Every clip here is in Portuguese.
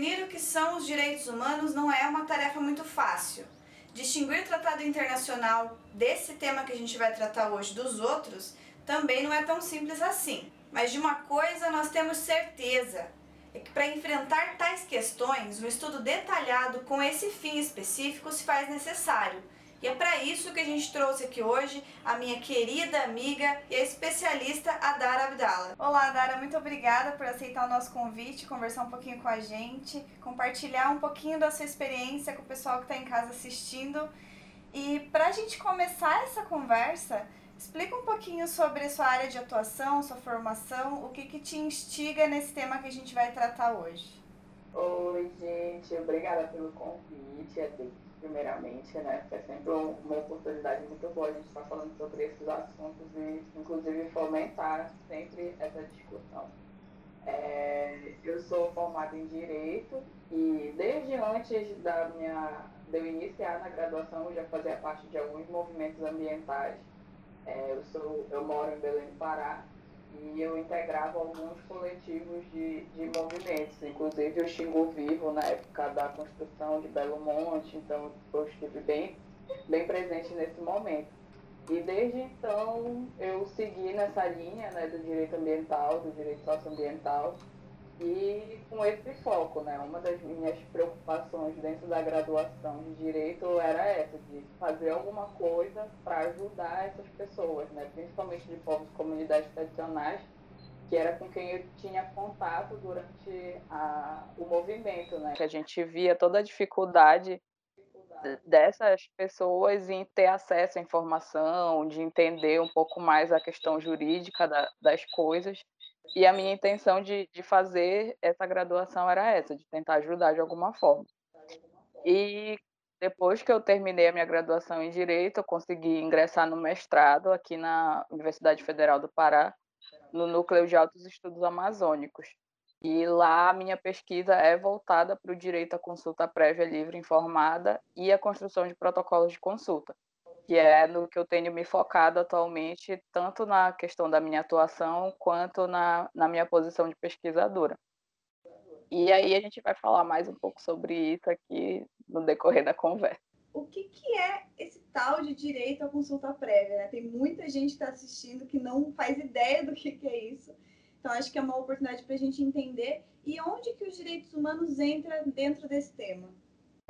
Definir o que são os direitos humanos não é uma tarefa muito fácil. Distinguir tratado internacional desse tema que a gente vai tratar hoje dos outros também não é tão simples assim. Mas de uma coisa nós temos certeza: é que para enfrentar tais questões, um estudo detalhado com esse fim específico se faz necessário e é para isso que a gente trouxe aqui hoje a minha querida amiga e especialista Adara Abdala. Olá, Adara, muito obrigada por aceitar o nosso convite, conversar um pouquinho com a gente, compartilhar um pouquinho da sua experiência com o pessoal que está em casa assistindo. E para a gente começar essa conversa, explica um pouquinho sobre a sua área de atuação, sua formação, o que, que te instiga nesse tema que a gente vai tratar hoje. Oi, gente, obrigada pelo convite. É primeiramente, né? É sempre uma oportunidade muito boa a gente estar falando sobre esses assuntos e, inclusive, fomentar sempre essa discussão. É, eu sou formada em Direito e desde antes da minha, de eu iniciar na graduação eu já fazia parte de alguns movimentos ambientais. É, eu, sou, eu moro em Belém do Pará e eu integrava alguns coletivos de, de movimentos, inclusive o Xingu Vivo na época da construção de Belo Monte, então eu estive bem, bem presente nesse momento. E desde então eu segui nessa linha né, do direito ambiental, do direito socioambiental, e com esse foco, né? Uma das minhas preocupações dentro da graduação de direito era essa, de fazer alguma coisa para ajudar essas pessoas, né? Principalmente de povos e comunidades tradicionais, que era com quem eu tinha contato durante a, o movimento, né? Que a gente via toda a dificuldade dessas pessoas em ter acesso à informação, de entender um pouco mais a questão jurídica da, das coisas e a minha intenção de, de fazer essa graduação era essa, de tentar ajudar de alguma forma. E depois que eu terminei a minha graduação em Direito, eu consegui ingressar no mestrado aqui na Universidade Federal do Pará, no Núcleo de Altos Estudos Amazônicos. E lá a minha pesquisa é voltada para o direito à consulta prévia livre informada e a construção de protocolos de consulta que é no que eu tenho me focado atualmente, tanto na questão da minha atuação quanto na, na minha posição de pesquisadora. E aí a gente vai falar mais um pouco sobre isso aqui no decorrer da conversa. O que, que é esse tal de direito à consulta prévia? Né? Tem muita gente que está assistindo que não faz ideia do que, que é isso. Então, acho que é uma oportunidade para a gente entender e onde que os direitos humanos entram dentro desse tema.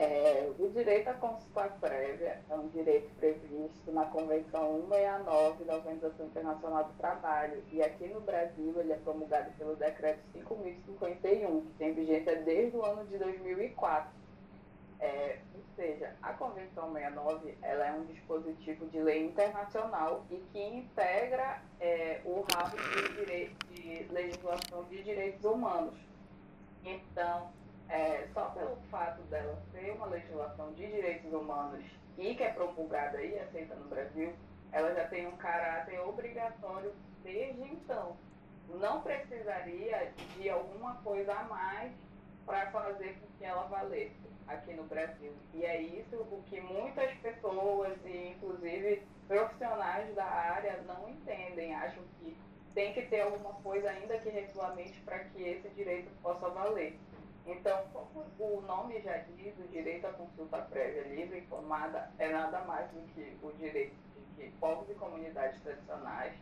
É, o direito à consulta prévia é um direito previsto na Convenção 169 da Organização Internacional do Trabalho e aqui no Brasil ele é promulgado pelo Decreto 5.051, que tem vigência desde o ano de 2004. É, ou seja, a Convenção 69 ela é um dispositivo de lei internacional e que integra é, o ramo de, de legislação de direitos humanos. Então, é, só pelo fato dela ser uma legislação de direitos humanos e que é promulgada e aceita no Brasil, ela já tem um caráter obrigatório desde então. Não precisaria de alguma coisa a mais para fazer com que ela valesse aqui no Brasil. E é isso o que muitas pessoas, e inclusive profissionais da área, não entendem. Acham que tem que ter alguma coisa ainda que regulamente para que esse direito possa valer. Então, como o nome já diz, o direito à consulta prévia livre e informada é nada mais do que o direito de que povos e comunidades tradicionais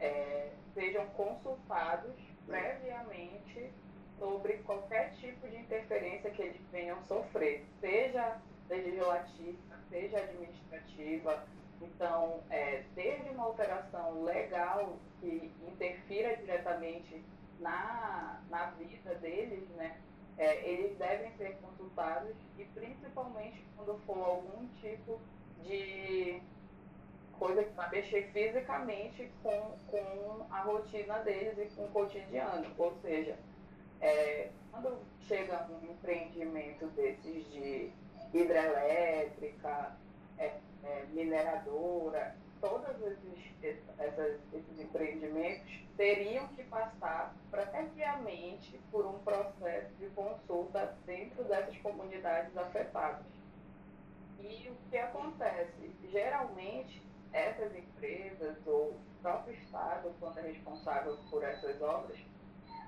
é, sejam consultados previamente sobre qualquer tipo de interferência que eles venham sofrer, seja legislativa, seja administrativa. Então, é, desde uma alteração legal que interfira diretamente na, na vida deles, né, é, eles devem ser consultados e principalmente quando for algum tipo de coisa que vai mexer fisicamente com, com a rotina deles e com o cotidiano. Ou seja, é, quando chega um empreendimento desses de hidrelétrica, é, é, mineradora, todos esses, esses empreendimentos teriam que passar previamente por um processo de consulta dentro dessas comunidades afetadas. E o que acontece? Geralmente, essas empresas ou o próprio Estado, quando é responsável por essas obras,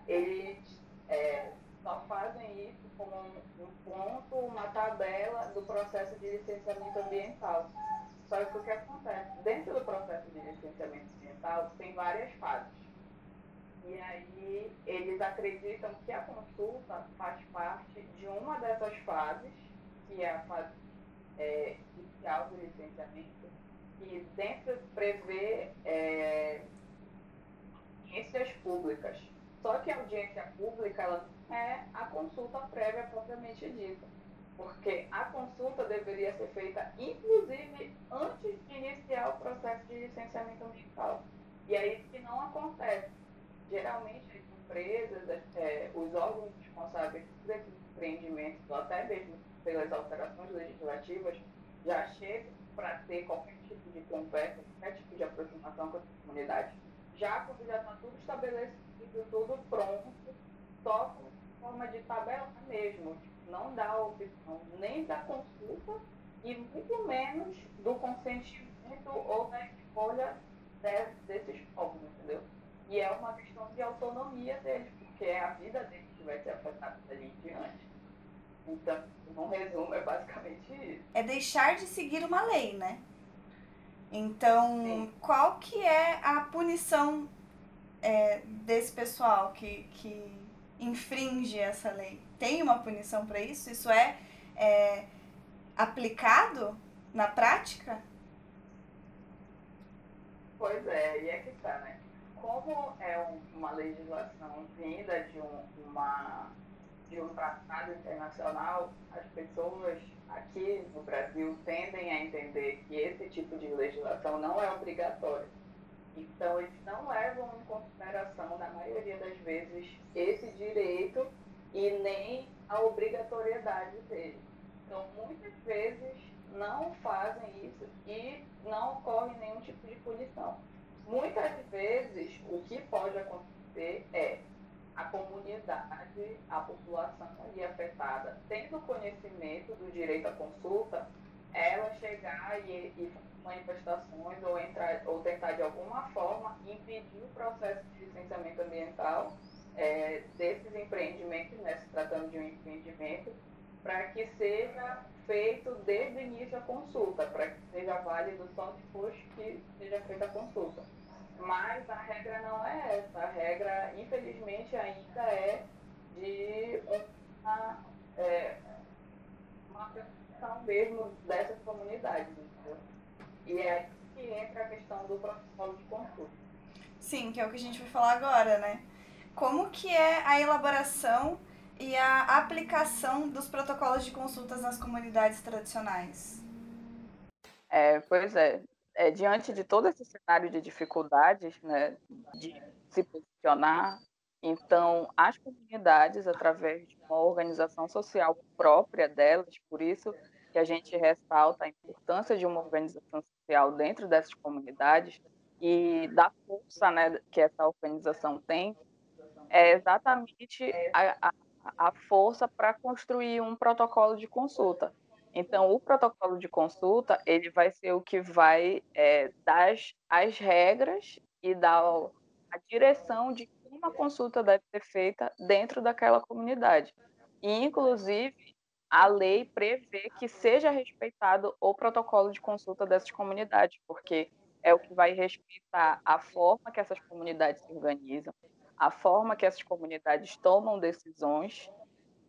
eles é, só fazem isso como um ponto, uma tabela do processo de licenciamento ambiental. Só que o que acontece? Dentro do processo de licenciamento ambiental, tem várias fases. E aí, eles acreditam que a consulta faz parte de uma dessas fases, que é a fase é, inicial do licenciamento, e dentro prevê é, audiências públicas. Só que a audiência pública ela é a consulta prévia propriamente dita, porque a consulta deveria ser feita, inclusive, antes de iniciar o processo de licenciamento ambiental. E é isso que não acontece. Geralmente, as empresas, é, os órgãos responsáveis por esses empreendimentos, ou até mesmo pelas alterações legislativas, já chegam para ter qualquer tipo de conversa, qualquer tipo de aproximação com a comunidade, já quando já está tudo estabelecido, tudo pronto, só com forma de tabela mesmo, não dá a opção nem da consulta e muito menos do consentimento ou da escolha de, desses povos, entendeu? E é uma questão de autonomia deles, porque é a vida deles que vai ser afetada dali em diante. Então, um resumo, é basicamente isso. É deixar de seguir uma lei, né? Então, Sim. qual que é a punição é, desse pessoal que, que infringe essa lei? Tem uma punição para isso? Isso é, é aplicado na prática? Pois é, e é que tá, né? Como é um, uma legislação vinda de um, uma de um tratado internacional, as pessoas aqui no Brasil tendem a entender que esse tipo de legislação não é obrigatória. Então, eles não levam em consideração, na maioria das vezes, esse direito e nem a obrigatoriedade dele. Então, muitas vezes não fazem isso e não ocorre nenhum tipo de punição. Muitas vezes, o que pode acontecer é a comunidade, a população ali afetada, tendo conhecimento do direito à consulta, ela chegar e, e manifestações ou, entrar, ou tentar de alguma forma impedir o processo de licenciamento ambiental é, desses empreendimentos, né, se tratando de um empreendimento, para que seja feito desde o início a consulta, para que seja válido só depois que seja feita a consulta. Mas a regra não é essa. A regra, infelizmente, ainda é de uma, é, uma preocupação mesmo dessas comunidades. Entendeu? E é que entra a questão do protocolo de consulta. Sim, que é o que a gente vai falar agora, né? Como que é a elaboração e a aplicação dos protocolos de consultas nas comunidades tradicionais? É, pois é é, diante de todo esse cenário de dificuldades, né, de se posicionar, então as comunidades, através de uma organização social própria delas, por isso que a gente ressalta a importância de uma organização social dentro dessas comunidades e da força né, que essa organização tem, é exatamente a, a, força para construir um protocolo de consulta. Então, o protocolo de consulta ele vai ser o que vai é, dar as regras e dar a direção de como a consulta deve ser feita dentro daquela comunidade. E, inclusive, a lei prevê que seja respeitado o protocolo de consulta dessas comunidades, porque é o que vai respeitar a forma que essas comunidades se organizam, a forma que essas comunidades tomam decisões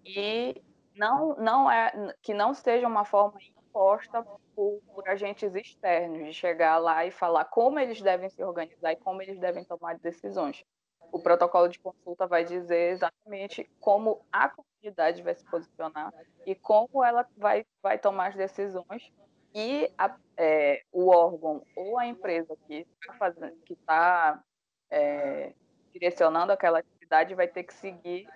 e não, não é que não seja uma forma imposta por, por, agentes externos de chegar lá e falar como eles devem se organizar e como eles devem tomar decisões. O protocolo de consulta vai dizer exatamente como a comunidade vai se posicionar e como ela vai, vai tomar as decisões e a, é, o órgão ou a empresa que está que tá, é, direcionando aquela atividade vai ter que seguir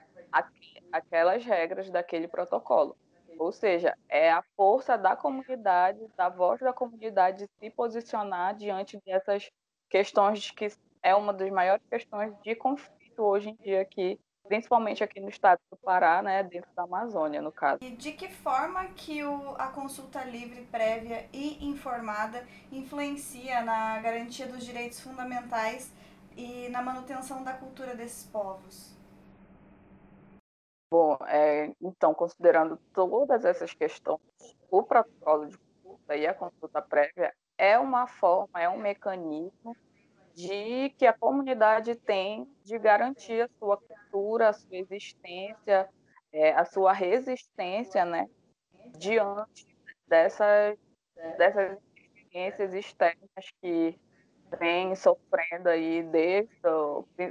aquelas regras daquele protocolo. Ou seja, é a força da comunidade, da voz da comunidade se posicionar diante dessas questões que é uma das maiores questões de conflito hoje em dia aqui, principalmente aqui no estado do Pará, né, dentro da Amazônia, no caso. E de que forma que o, a consulta livre, prévia e informada influencia na garantia dos direitos fundamentais e na manutenção da cultura desses povos? Bom, é, então, considerando todas essas questões, o protocolo de consulta e a consulta prévia é uma forma, é um mecanismo de que a comunidade tem de garantir a sua cultura, a sua existência, é, a sua resistência, né, diante dessas, dessas experiências externas que vem sofrendo aí desde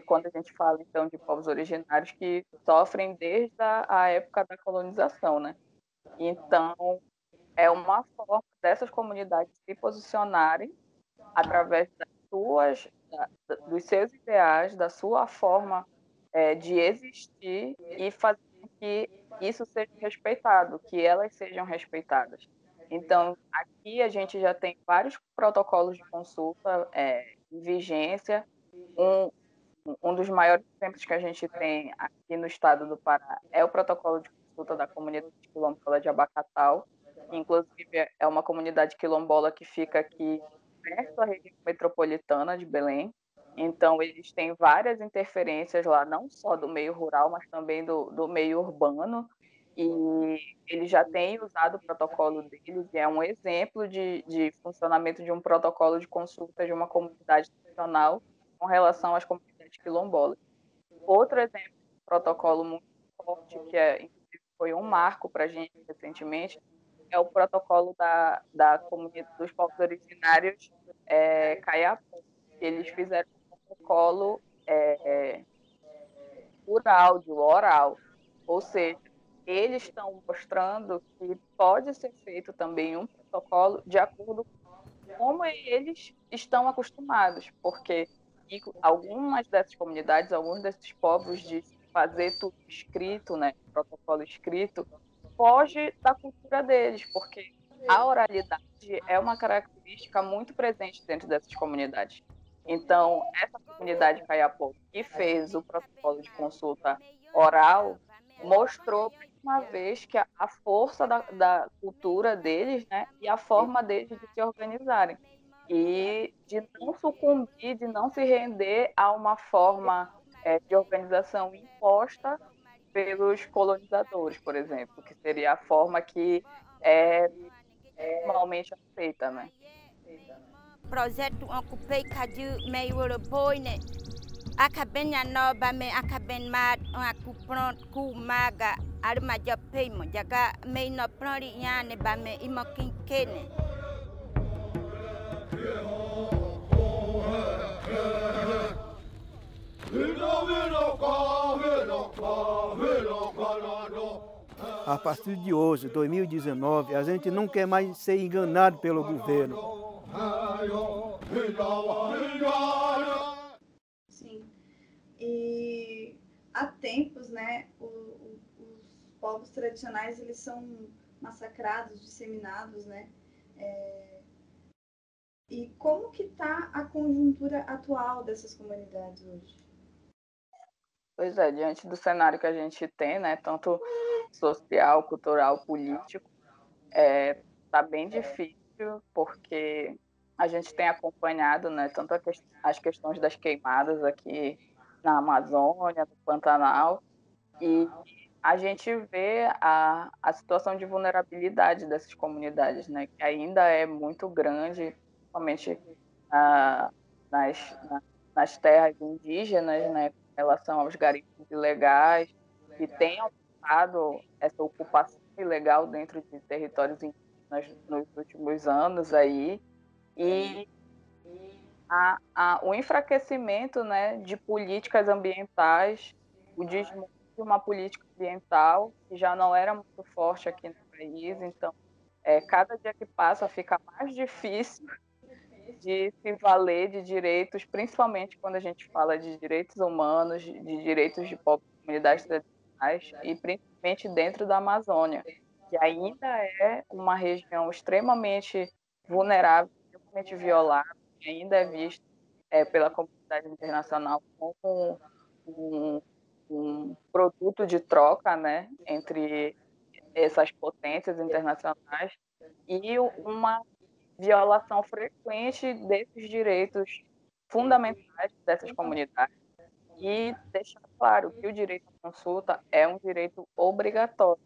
quando a gente fala então de povos originários que sofrem desde a, época da colonização, né? Então é uma forma dessas comunidades se posicionarem através das suas, dos seus ideais, da sua forma é, de existir e fazer que isso seja respeitado, que elas sejam respeitadas. Então, aqui a gente já tem vários protocolos de consulta é, em vigência. Um, um dos maiores exemplos que a gente tem aqui no estado do Pará é o protocolo de consulta da comunidade quilombola de Abacatal, inclusive é uma comunidade quilombola que fica aqui perto da região metropolitana de Belém. Então, eles têm várias interferências lá, não só do meio rural, mas também do, do meio urbano e ele já tem usado o protocolo deles e é um exemplo de, de funcionamento de um protocolo de consulta de uma comunidade nacional com relação às comunidades quilombolas. Outro exemplo de protocolo muito forte, que é, foi um marco para a gente recentemente, é o protocolo da, da comunidade dos povos originários é, Caiapó. Eles fizeram um protocolo é, é, por áudio, oral, ou seja, eles estão mostrando que pode ser feito também um protocolo de acordo com como eles estão acostumados, porque algumas dessas comunidades, alguns desses povos de fazer tudo escrito, né, protocolo escrito, foge da cultura deles, porque a oralidade é uma característica muito presente dentro dessas comunidades. Então, essa comunidade Caiapó que fez o protocolo de consulta oral mostrou uma vez que a, força da, da, cultura deles, né, e a forma deles de se organizarem e de não sucumbir, de não se render a uma forma é, de organização imposta pelos colonizadores, por exemplo, que seria a forma que é, normalmente aceita, né? Projeto ocupei meio né? akabenya no bame akaben mat aku pront ku maga arma jape mo jaga me no prori nyane bame imo kinkene A partir de hoje, 2019, a gente não quer mais ser enganado pelo governo. E há tempos, né, o, o, os povos tradicionais eles são massacrados, disseminados, né? É... E como que está a conjuntura atual dessas comunidades hoje? Pois é, diante do cenário que a gente tem, né, tanto social, cultural, político, é, tá bem difícil porque a gente tem acompanhado, né, tanto as questões das queimadas aqui na Amazônia, no Pantanal, e a gente vê a, a situação de vulnerabilidade dessas comunidades, né, que ainda é muito grande, principalmente ah, nas, na, nas terras indígenas, né, relação aos garimpos ilegais, que tem aumentado essa ocupação ilegal dentro de territórios indígenas nos últimos anos aí, e a, a, o enfraquecimento né, de políticas ambientais, o desmonte de uma política ambiental que já não era muito forte aqui no país, então é, cada dia que passa fica mais difícil de se valer de direitos, principalmente quando a gente fala de direitos humanos, de, direitos de comunidades tradicionais e principalmente dentro da Amazônia, que ainda é uma região extremamente vulnerável, extremamente violada, ainda é visto é, pela comunidade internacional como um, um, produto de troca né, entre essas potências internacionais e uma violação frequente desses direitos fundamentais dessas comunidades e deixar claro que o direito à consulta é um direito obrigatório.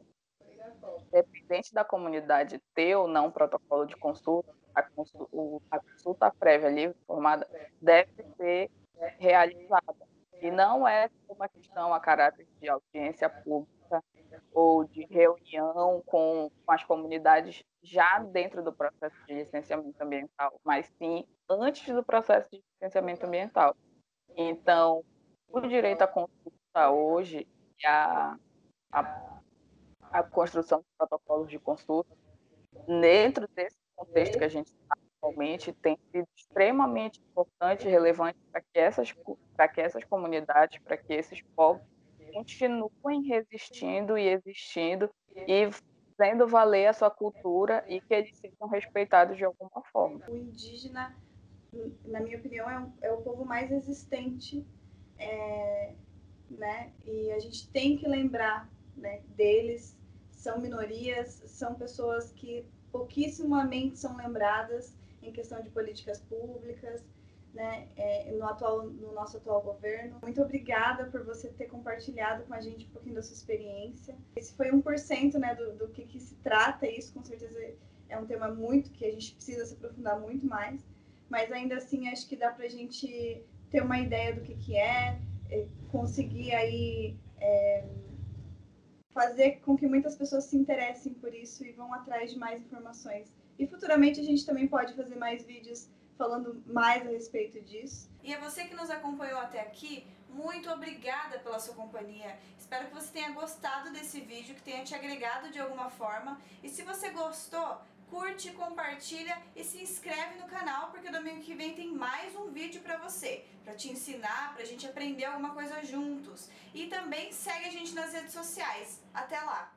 Independente da comunidade ter ou não protocolo de consulta, a consulta, a consulta prévia ali formada deve ser realizada. E não é uma questão a caráter de audiência pública ou de reunião com as comunidades já dentro do processo de licenciamento ambiental, mas sim antes do processo de licenciamento ambiental. Então, o direito à consulta hoje a, a, a construção de protocolos de consulta, dentro desse contexto que a gente está atualmente, tem sido extremamente importante e relevante para que essas, para que essas comunidades, para que esses povos continuem resistindo e existindo e fazendo valer a sua cultura e que eles sejam respeitados de alguma forma. O indígena, na minha opinião, é, um, é o povo mais resistente, é, né? E a gente tem que lembrar né, deles. São minorias, são pessoas que pouquíssimamente são lembradas em questão de políticas públicas né, é, no, atual, no nosso atual governo. Muito obrigada por você ter compartilhado com a gente um pouquinho da sua experiência. Esse foi 1% né, do, do que, que se trata, isso com certeza é um tema muito que a gente precisa se aprofundar muito mais, mas ainda assim acho que dá para a gente ter uma ideia do que, que é, é conseguir aí é, fazer com que muitas pessoas se interessem por isso e vão atrás de mais informações. E futuramente a gente também pode fazer mais vídeos falando mais a respeito disso. E a você que nos acompanhou até aqui, muito obrigada pela sua companhia. Espero que você tenha gostado desse vídeo, que tenha te agregado de alguma forma. E se você gostou, curte, compartilha e se inscreve no canal, porque domingo que vem tem mais um vídeo para você, para te ensinar, para a gente aprender alguma coisa juntos. E também segue a gente nas redes sociais. Até lá!